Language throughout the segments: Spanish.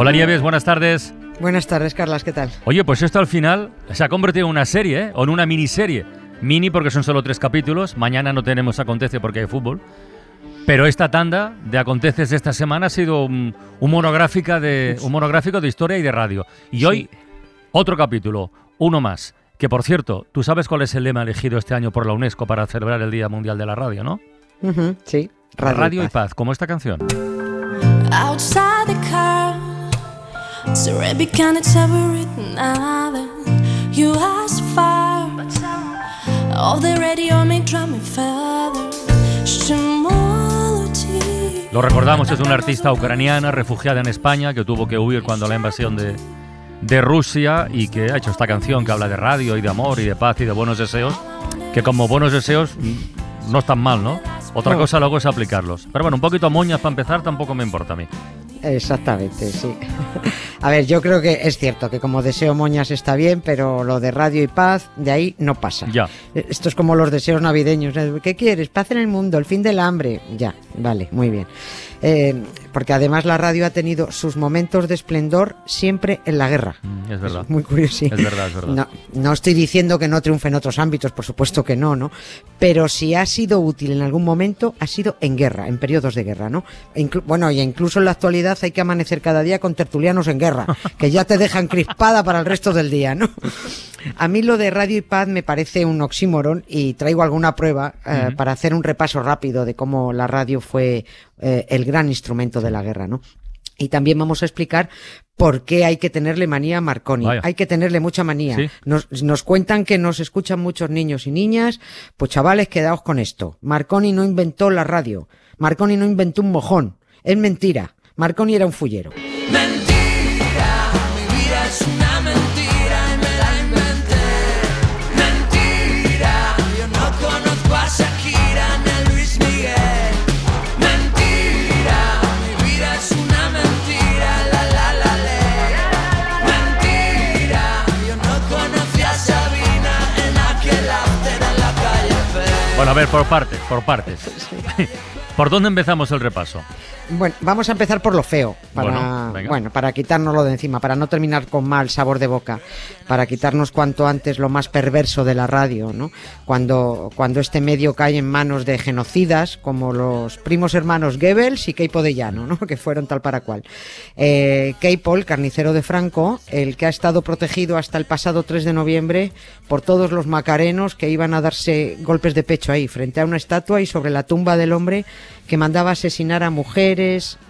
Hola Nieves, buenas tardes. Buenas tardes, Carlas, ¿qué tal? Oye, pues esto al final se ha convertido en una serie, ¿eh? O en una miniserie. Mini porque son solo tres capítulos. Mañana no tenemos Acontece porque hay fútbol. Pero esta tanda de Aconteces de esta semana ha sido un, un monográfica de, un monográfico de historia y de radio. Y hoy, otro capítulo, uno más. Que por cierto, tú sabes cuál es el lema elegido este año por la UNESCO para celebrar el Día Mundial de la Radio, ¿no? Ujú, sí, Radio, y, paz. como esta canción. outside. Written. You. All the radio. Lo recordamos, es una artista ucraniana refugiada en España que tuvo que huir cuando la invasión de, de Rusia y que ha hecho esta canción que habla de radio y de amor y de paz y de buenos deseos, que como buenos deseos no están mal, ¿no? Otra No. cosa luego es aplicarlos. Pero bueno, un poquito moñas para empezar tampoco me importa a mí. Exactamente, sí. A ver, yo creo que es cierto que como deseo moñas está bien, pero lo de radio y paz, de ahí no pasa. Ya. Esto es como los deseos navideños. ¿eh? ¿Qué quieres? Paz en el mundo, el fin del hambre. Ya, vale, muy bien. Eh, porque además la radio ha tenido sus momentos de esplendor siempre en la guerra. Mm, Es verdad. Muy curioso. Es verdad, es verdad. No, no estoy diciendo que no triunfe en otros ámbitos, por supuesto que no, ¿no? Pero si ha sido útil en algún momento, ha sido en guerra, en periodos de guerra, ¿no? E inclu- bueno, y incluso en la actualidad hay que amanecer cada día con tertulianos en guerra, que ya te dejan crispada para el resto del día, ¿no? A mí lo de radio y paz me parece un oxímoron y traigo alguna prueba eh, para hacer un repaso rápido de cómo la radio fue eh, el gran instrumento de la guerra, ¿no? Y también vamos a explicar por qué hay que tenerle manía a Marconi. Vaya. Hay que tenerle mucha manía. Sí. Nos, nos cuentan que nos escuchan muchos niños y niñas. Pues chavales, quedaos con esto. Marconi no inventó la radio. Marconi no inventó un mojón. Es mentira. Marconi era un fullero. Bueno, a ver, por partes, por partes. ¿Por dónde empezamos el repaso? Bueno, vamos a empezar por lo feo, para, Bueno, bueno, para quitárnoslo de encima, para no terminar con mal sabor de boca, para quitarnos cuanto antes lo más perverso de la radio, ¿no? Cuando, cuando este medio cae en manos de genocidas como los primos hermanos Goebbels y Keipo de Llano, ¿no? Que fueron tal para cual. Eh, Keipo, el carnicero de Franco, el que ha estado protegido hasta el pasado 3 de noviembre por todos los macarenos que iban a darse golpes de pecho ahí, frente a una estatua y sobre la tumba del hombre que mandaba asesinar a mujeres,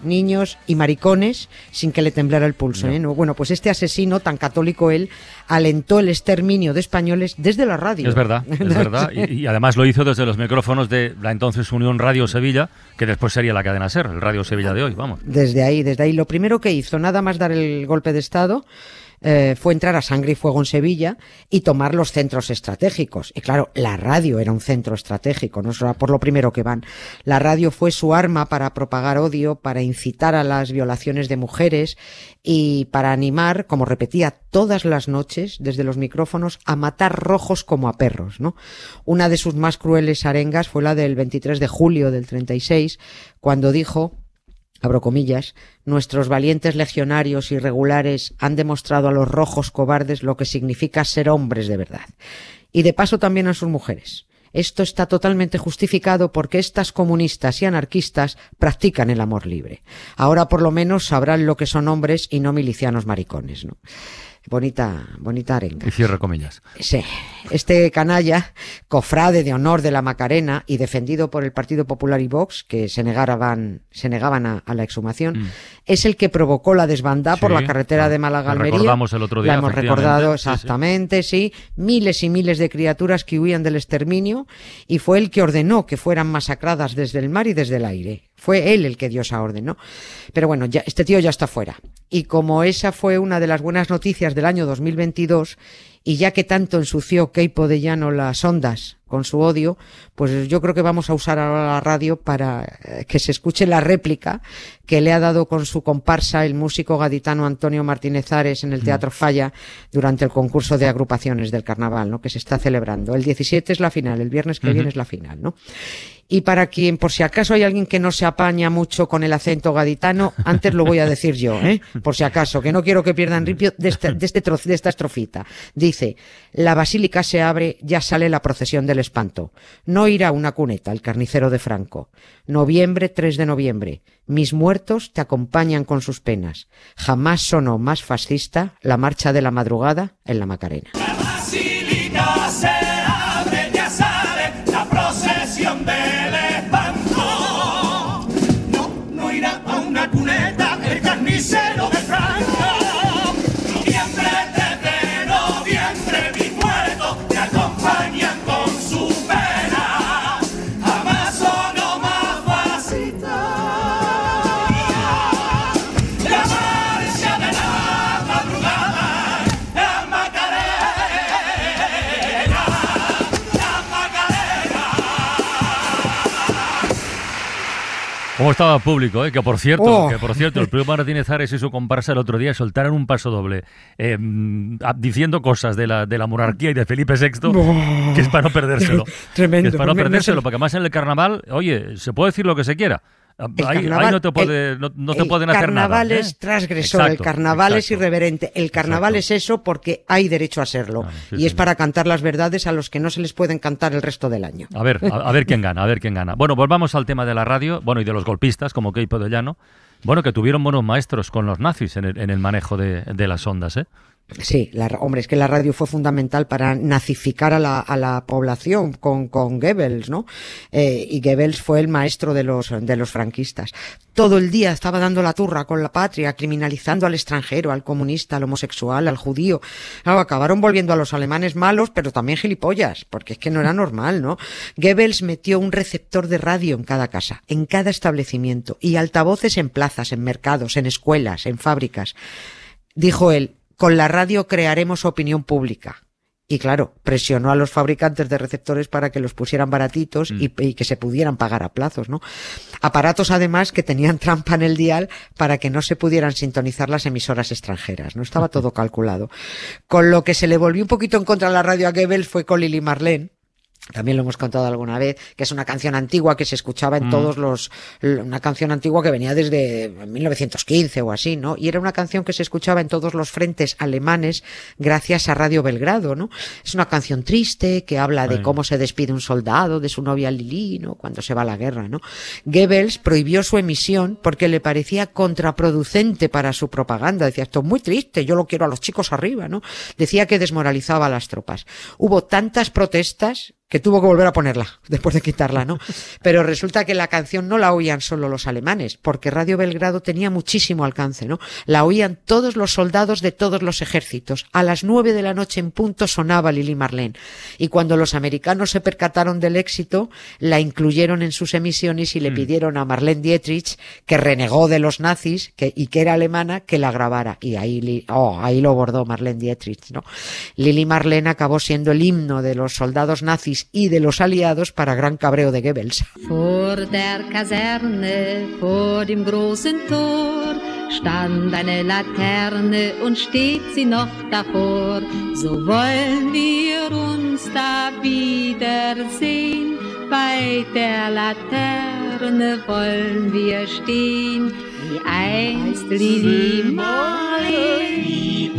niños y maricones sin que le temblara el pulso. ¿eh? No, Bueno, pues este asesino, tan católico él, alentó el exterminio de españoles desde la radio. Es verdad, es verdad. Y, y además lo hizo desde los micrófonos de la entonces Unión Radio Sevilla, que después sería la cadena SER, el Radio Sevilla de hoy, vamos. Desde ahí, desde ahí. Lo primero que hizo, nada más dar el golpe de Estado, eh, fue entrar a sangre y fuego en Sevilla y tomar los centros estratégicos. Y claro, la radio era un centro estratégico, no era por lo primero que van. La radio fue su arma para propagar odio, para incitar a las violaciones de mujeres y para animar, como repetía todas las noches desde los micrófonos, a matar rojos como a perros, ¿no? Una de sus más crueles arengas fue la del 23 de julio del 36, cuando dijo abro comillas, nuestros valientes legionarios irregulares han demostrado a los rojos cobardes lo que significa ser hombres de verdad. Y de paso también a sus mujeres. Esto está totalmente justificado porque estas comunistas y anarquistas practican el amor libre. Ahora por lo menos sabrán lo que son hombres y no milicianos maricones, ¿no? Bonita, bonita arenga. Y cierre comillas. Sí, este canalla, cofrade de honor de la Macarena y defendido por el Partido Popular y Vox, que se negaban, se negaban a, a la exhumación, Mm. es el que provocó la desbandada por la carretera de Málaga la Almería. recordamos el otro día, La hemos recordado Sí, sí. exactamente, sí. Miles y miles de criaturas que huían del exterminio y fue el que ordenó que fueran masacradas desde el mar y desde el aire. Fue él el que dio esa orden, ¿no? Pero bueno, ya, este tío ya está fuera. Y como esa fue una de las buenas noticias del año 2022, y ya que tanto ensució Keipo de Llano las ondas con su odio, pues yo creo que vamos a usar ahora la radio para eh, que se escuche la réplica que le ha dado con su comparsa el músico gaditano Antonio Martínez Ares en el Teatro Falla durante el concurso de agrupaciones del carnaval, ¿no? Que se está celebrando. El 17 es la final, el viernes que viene es la final, ¿no? Y para quien, por si acaso hay alguien que no se apaña mucho con el acento gaditano, antes lo voy a decir yo, ¿eh? Por si acaso, que no quiero que pierdan ripio de, este, de, este trozo, de esta estrofita. Dice, la basílica se abre, ya sale la procesión del espanto. No irá una cuneta, el carnicero de Franco. Noviembre, 3 de noviembre. Mis muertos te acompañan con sus penas. Jamás sonó más fascista la marcha de la madrugada en la Macarena. ¿Cómo estaba el público? eh? Que por cierto, Oh. que por cierto, el primo Martínez Ares y su comparsa el otro día soltaron un paso doble eh, diciendo cosas de la, de la monarquía y de Felipe VI que es para no perdérselo. Tremendo. Que es para no perdérselo, porque además en el carnaval, oye, se puede decir lo que se quiera. Ah, El Ahí, no te, puede, el- no, no te el pueden hacer nada. carnaval ¿eh? es transgresor, el Exacto, carnaval es irreverente, el carnaval Exacto. es eso porque hay derecho a serlo. Sí, y es sí. para cantar las verdades a los que no se les pueden cantar el resto del año. A ver, a, a ver quién gana, a ver quién gana. Bueno, volvamos al tema de la radio, bueno, y de los golpistas, como Keipo de Llano. Bueno, que tuvieron buenos maestros con los nazis en el, en el manejo de, de las ondas, ¿eh? Sí, la, hombre, es que la radio fue fundamental para nazificar a la, a la población con, con Goebbels, ¿no? Eh, y Goebbels fue el maestro de los, de los franquistas. Todo el día estaba dando la turra con la patria, criminalizando al extranjero, al comunista, al homosexual, al judío. Acabaron volviendo a los alemanes malos, pero también gilipollas, porque es que no era normal, ¿no? Goebbels metió un receptor de radio en cada casa, en cada establecimiento, y altavoces en plazas, en mercados, en escuelas, en fábricas. Dijo él, con la radio crearemos opinión pública. Y claro, presionó a los fabricantes de receptores para que los pusieran baratitos y, y que se pudieran pagar a plazos, ¿no? Aparatos además que tenían trampa en el dial para que no se pudieran sintonizar las emisoras extranjeras, ¿no? Estaba todo calculado. Con lo que se le volvió un poquito en contra la radio a Goebbels fue con Lili Marlene, también lo hemos contado alguna vez, que es una canción antigua que se escuchaba en todos los, una canción antigua que venía desde 1915 o así, ¿no? Y era una canción que se escuchaba en todos los frentes alemanes gracias a Radio Belgrado, ¿no? Es una canción triste que habla de cómo se despide un soldado de su novia Lili, ¿no? Cuando se va a la guerra, ¿no? Goebbels prohibió su emisión porque le parecía contraproducente para su propaganda. Decía, esto es muy triste, yo lo quiero a los chicos arriba, ¿no? Decía que desmoralizaba a las tropas. Hubo tantas protestas que tuvo que volver a ponerla después de quitarla, ¿no? Pero resulta que la canción no la oían solo los alemanes, porque Radio Belgrado tenía muchísimo alcance, ¿no? La oían todos los soldados de todos los ejércitos. A las nueve de la noche en punto sonaba Lili Marlene. Y cuando los americanos se percataron del éxito, la incluyeron en sus emisiones y le pidieron a Marlene Dietrich, que renegó de los nazis que, y que era alemana, que la grabara. Y ahí, oh, ahí lo bordó Marlene Dietrich, ¿no? Lili Marlene acabó siendo el himno de los soldados nazis y de los aliados para gran cabreo de Goebbels. Vor der Kaserne, vor dem großen Tor, stand eine Laterne und steht sie noch davor. So wollen wir uns da wiedersehen, bei der Laterne wollen wir stehen, wie einst Lili Marleen,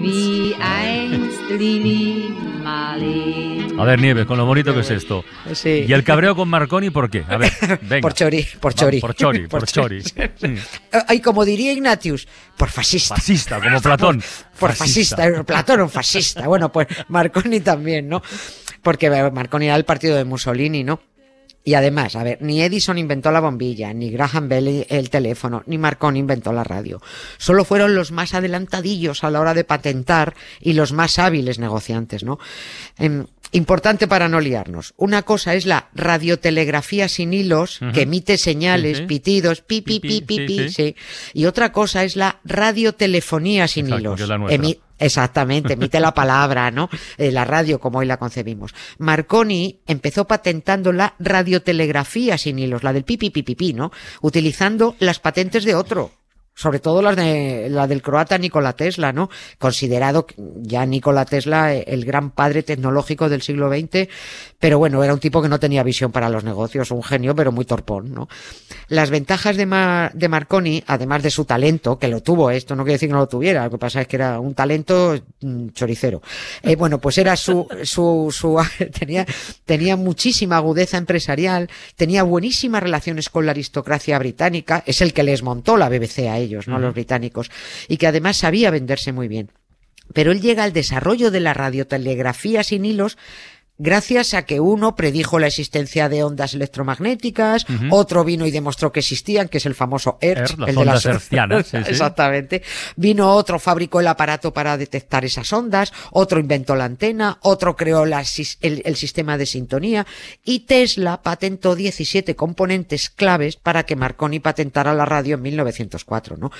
wie einst Lili Marleen. A ver, Nieves, con lo bonito que es esto. Sí. ¿Y el cabreo con Marconi por qué? A ver, venga. Por chori, por Va, chori. Por chori, por Por chori. chori. Ay, como diría Ignatius, por fascista. Fascista, como Platón. Por fascista, eh, Platón un fascista. Bueno, pues Marconi también, ¿no? Porque eh, Marconi era el partido de Mussolini, ¿no? Y además, a ver, ni Edison inventó la bombilla, ni Graham Bell el teléfono, ni Marconi inventó la radio. Solo fueron los más adelantadillos a la hora de patentar y los más hábiles negociantes, ¿no? Em, Importante para no liarnos. Una cosa es la radiotelegrafía sin hilos, que emite señales, Sí, sí. pitidos, pi, pi, Pi, pi, pi, sí. Y otra cosa es la radiotelefonía sin Exacto, hilos. que es la. Emi- Exactamente, emite la palabra, ¿no? Eh, la radio como hoy la concebimos. Marconi empezó patentando la radiotelegrafía sin hilos, la del pipi pipi pi, ¿no? Utilizando las patentes de otro. Sobre todo las de la del croata Nikola Tesla, ¿no? Considerado ya Nikola Tesla eh, el gran padre tecnológico del siglo XX, pero bueno, era un tipo que no tenía visión para los negocios, un genio, pero muy torpón, ¿no? Las ventajas de, Mar- de Marconi, además de su talento, que lo tuvo, ¿eh? esto no quiere decir que no lo tuviera, lo que pasa es que era un talento mm, choricero. Eh, bueno, pues era su, su, su, tenía, tenía muchísima agudeza empresarial, tenía buenísimas relaciones con la aristocracia británica, es el que les montó la BBC a ellos, ¿no? Los británicos, y que además sabía venderse muy bien. Pero él llega al desarrollo de la radiotelegrafía sin hilos gracias a que uno predijo la existencia de ondas electromagnéticas, otro vino y demostró que existían, que es el famoso Hertz, Hertz, las el de ondas las hertzianas, sí, sí. Exactamente. Vino otro, fabricó el aparato para detectar esas ondas, otro inventó la antena, otro creó la el, el sistema de sintonía y Tesla patentó 17 componentes claves para que Marconi patentara la radio en 1904, ¿no?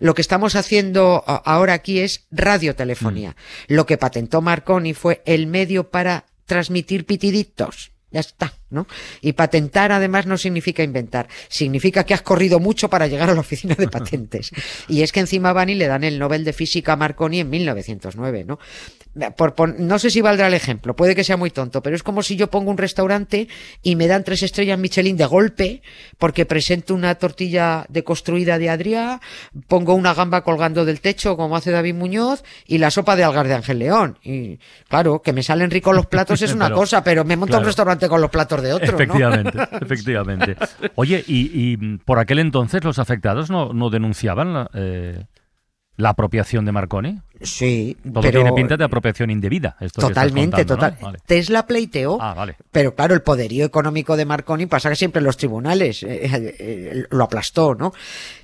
Lo que estamos haciendo ahora aquí es radiotelefonía. Lo que patentó Marconi fue el medio para transmitir pitiditos. Ya está, ¿no? Y patentar además no significa inventar, significa que has corrido mucho para llegar a la oficina de patentes. Y es que encima van y le dan el Nobel de Física a Marconi en 1909, ¿no? Por, no sé si valdrá el ejemplo, puede que sea muy tonto, pero es como si yo pongo un restaurante y me dan tres estrellas Michelin de golpe porque presento una tortilla deconstruida de Adrià, pongo una gamba colgando del techo como hace David Muñoz y la sopa de algas de Ángel León. Y claro, que me salen ricos los platos es una Pero, cosa, pero me monto claro. un restaurante con los platos de otro, ¿no? efectivamente, efectivamente. Oye, y, y, por aquel entonces los afectados no, no denunciaban la, eh, la apropiación de Marconi. Sí, Todo pero tiene pinta de apropiación indebida. Esto totalmente, contando, ¿no? total. Vale. Tesla pleiteó, Ah, vale. pero claro, el poderío económico de Marconi pasa que siempre en los tribunales eh, eh, eh, lo aplastó, ¿no?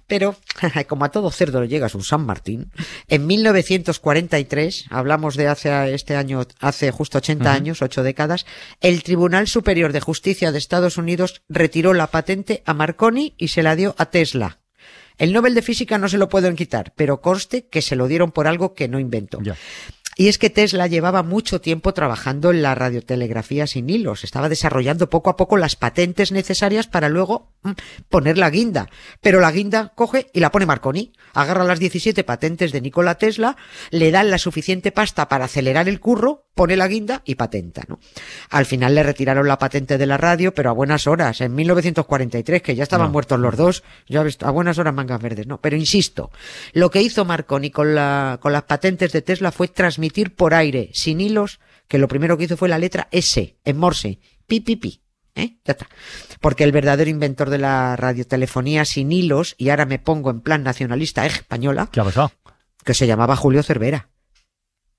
Pero como a todo cerdo le llega su San Martín, en 1943, hablamos de hace este año, hace justo 80 años, ocho décadas, el Tribunal Superior de Justicia de Estados Unidos retiró la patente a Marconi y se la dio a Tesla. El Nobel de Física no se lo pueden quitar, pero conste que se lo dieron por algo que no inventó. Y es que Tesla llevaba mucho tiempo trabajando en la radiotelegrafía sin hilos. Estaba desarrollando poco a poco las patentes necesarias para luego mm, poner la guinda. Pero la guinda coge y la pone Marconi. Agarra las 17 patentes de Nikola Tesla, le dan la suficiente pasta para acelerar el curro, pone la guinda y patenta, ¿no? Al final le retiraron la patente de la radio, pero a buenas horas, en 1943, que ya estaban No. muertos los dos, ya a buenas horas mangas verdes, ¿no? Pero insisto, lo que hizo Marconi con, la, con las patentes de Tesla fue transmitir por aire, sin hilos, que lo primero que hizo fue la letra S, en Morse, pi, pi, pi. ¿Eh? Ya está. Porque el verdadero inventor de la radiotelefonía sin hilos, y ahora me pongo en plan nacionalista española, ¿Qué ha pasado? que se llamaba Julio Cervera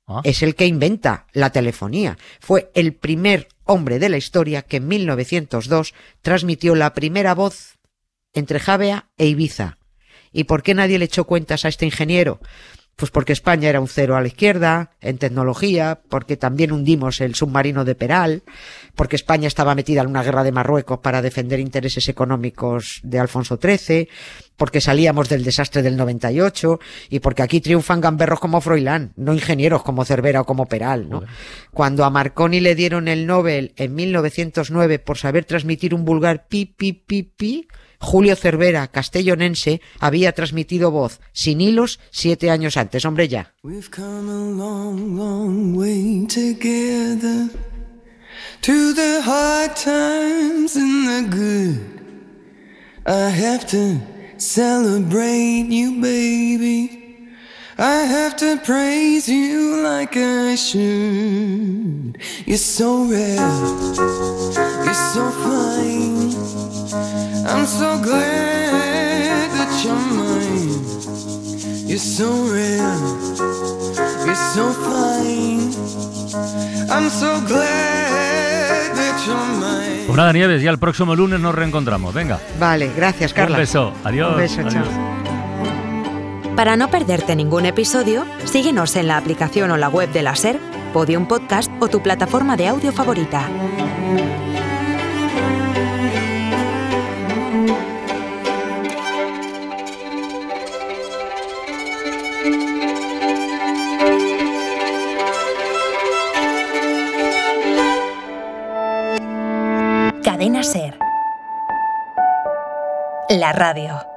Ah, es el que inventa la telefonía. Fue el primer hombre de la historia que en 1902 transmitió la primera voz entre Javea e Ibiza. ¿Y por qué nadie le echó cuentas a este ingeniero? Pues porque España era un cero a la izquierda en tecnología, porque también hundimos el submarino de Peral, porque España estaba metida en una guerra de Marruecos para defender intereses económicos de Alfonso XIII, porque salíamos del desastre del 98 y porque aquí triunfan gamberros como Froilán, no ingenieros como Cervera o como Peral, ¿no? Cuando a Marconi le dieron el Nobel en 1909 por saber transmitir un vulgar pi pi pi pi, Julio Cervera, castellonense, había transmitido voz sin hilos siete años antes, hombre ya. We've come a long, long way together. To the hard times and the good. I have to celebrate you, baby. I have to praise you like I should. You're so rare. You're so fine. I'm so glad that you're mine. You're so rare, you're so fine. I'm so glad that you're mine. Pues nada, Nieves, ya el próximo lunes nos reencontramos. Venga, Vale, gracias, Carla. un beso. Adiós. Un beso, adiós. chao. Para no perderte ningún episodio, síguenos en la aplicación o la web de la SER, Podium Podcast o tu plataforma de audio favorita. La radio.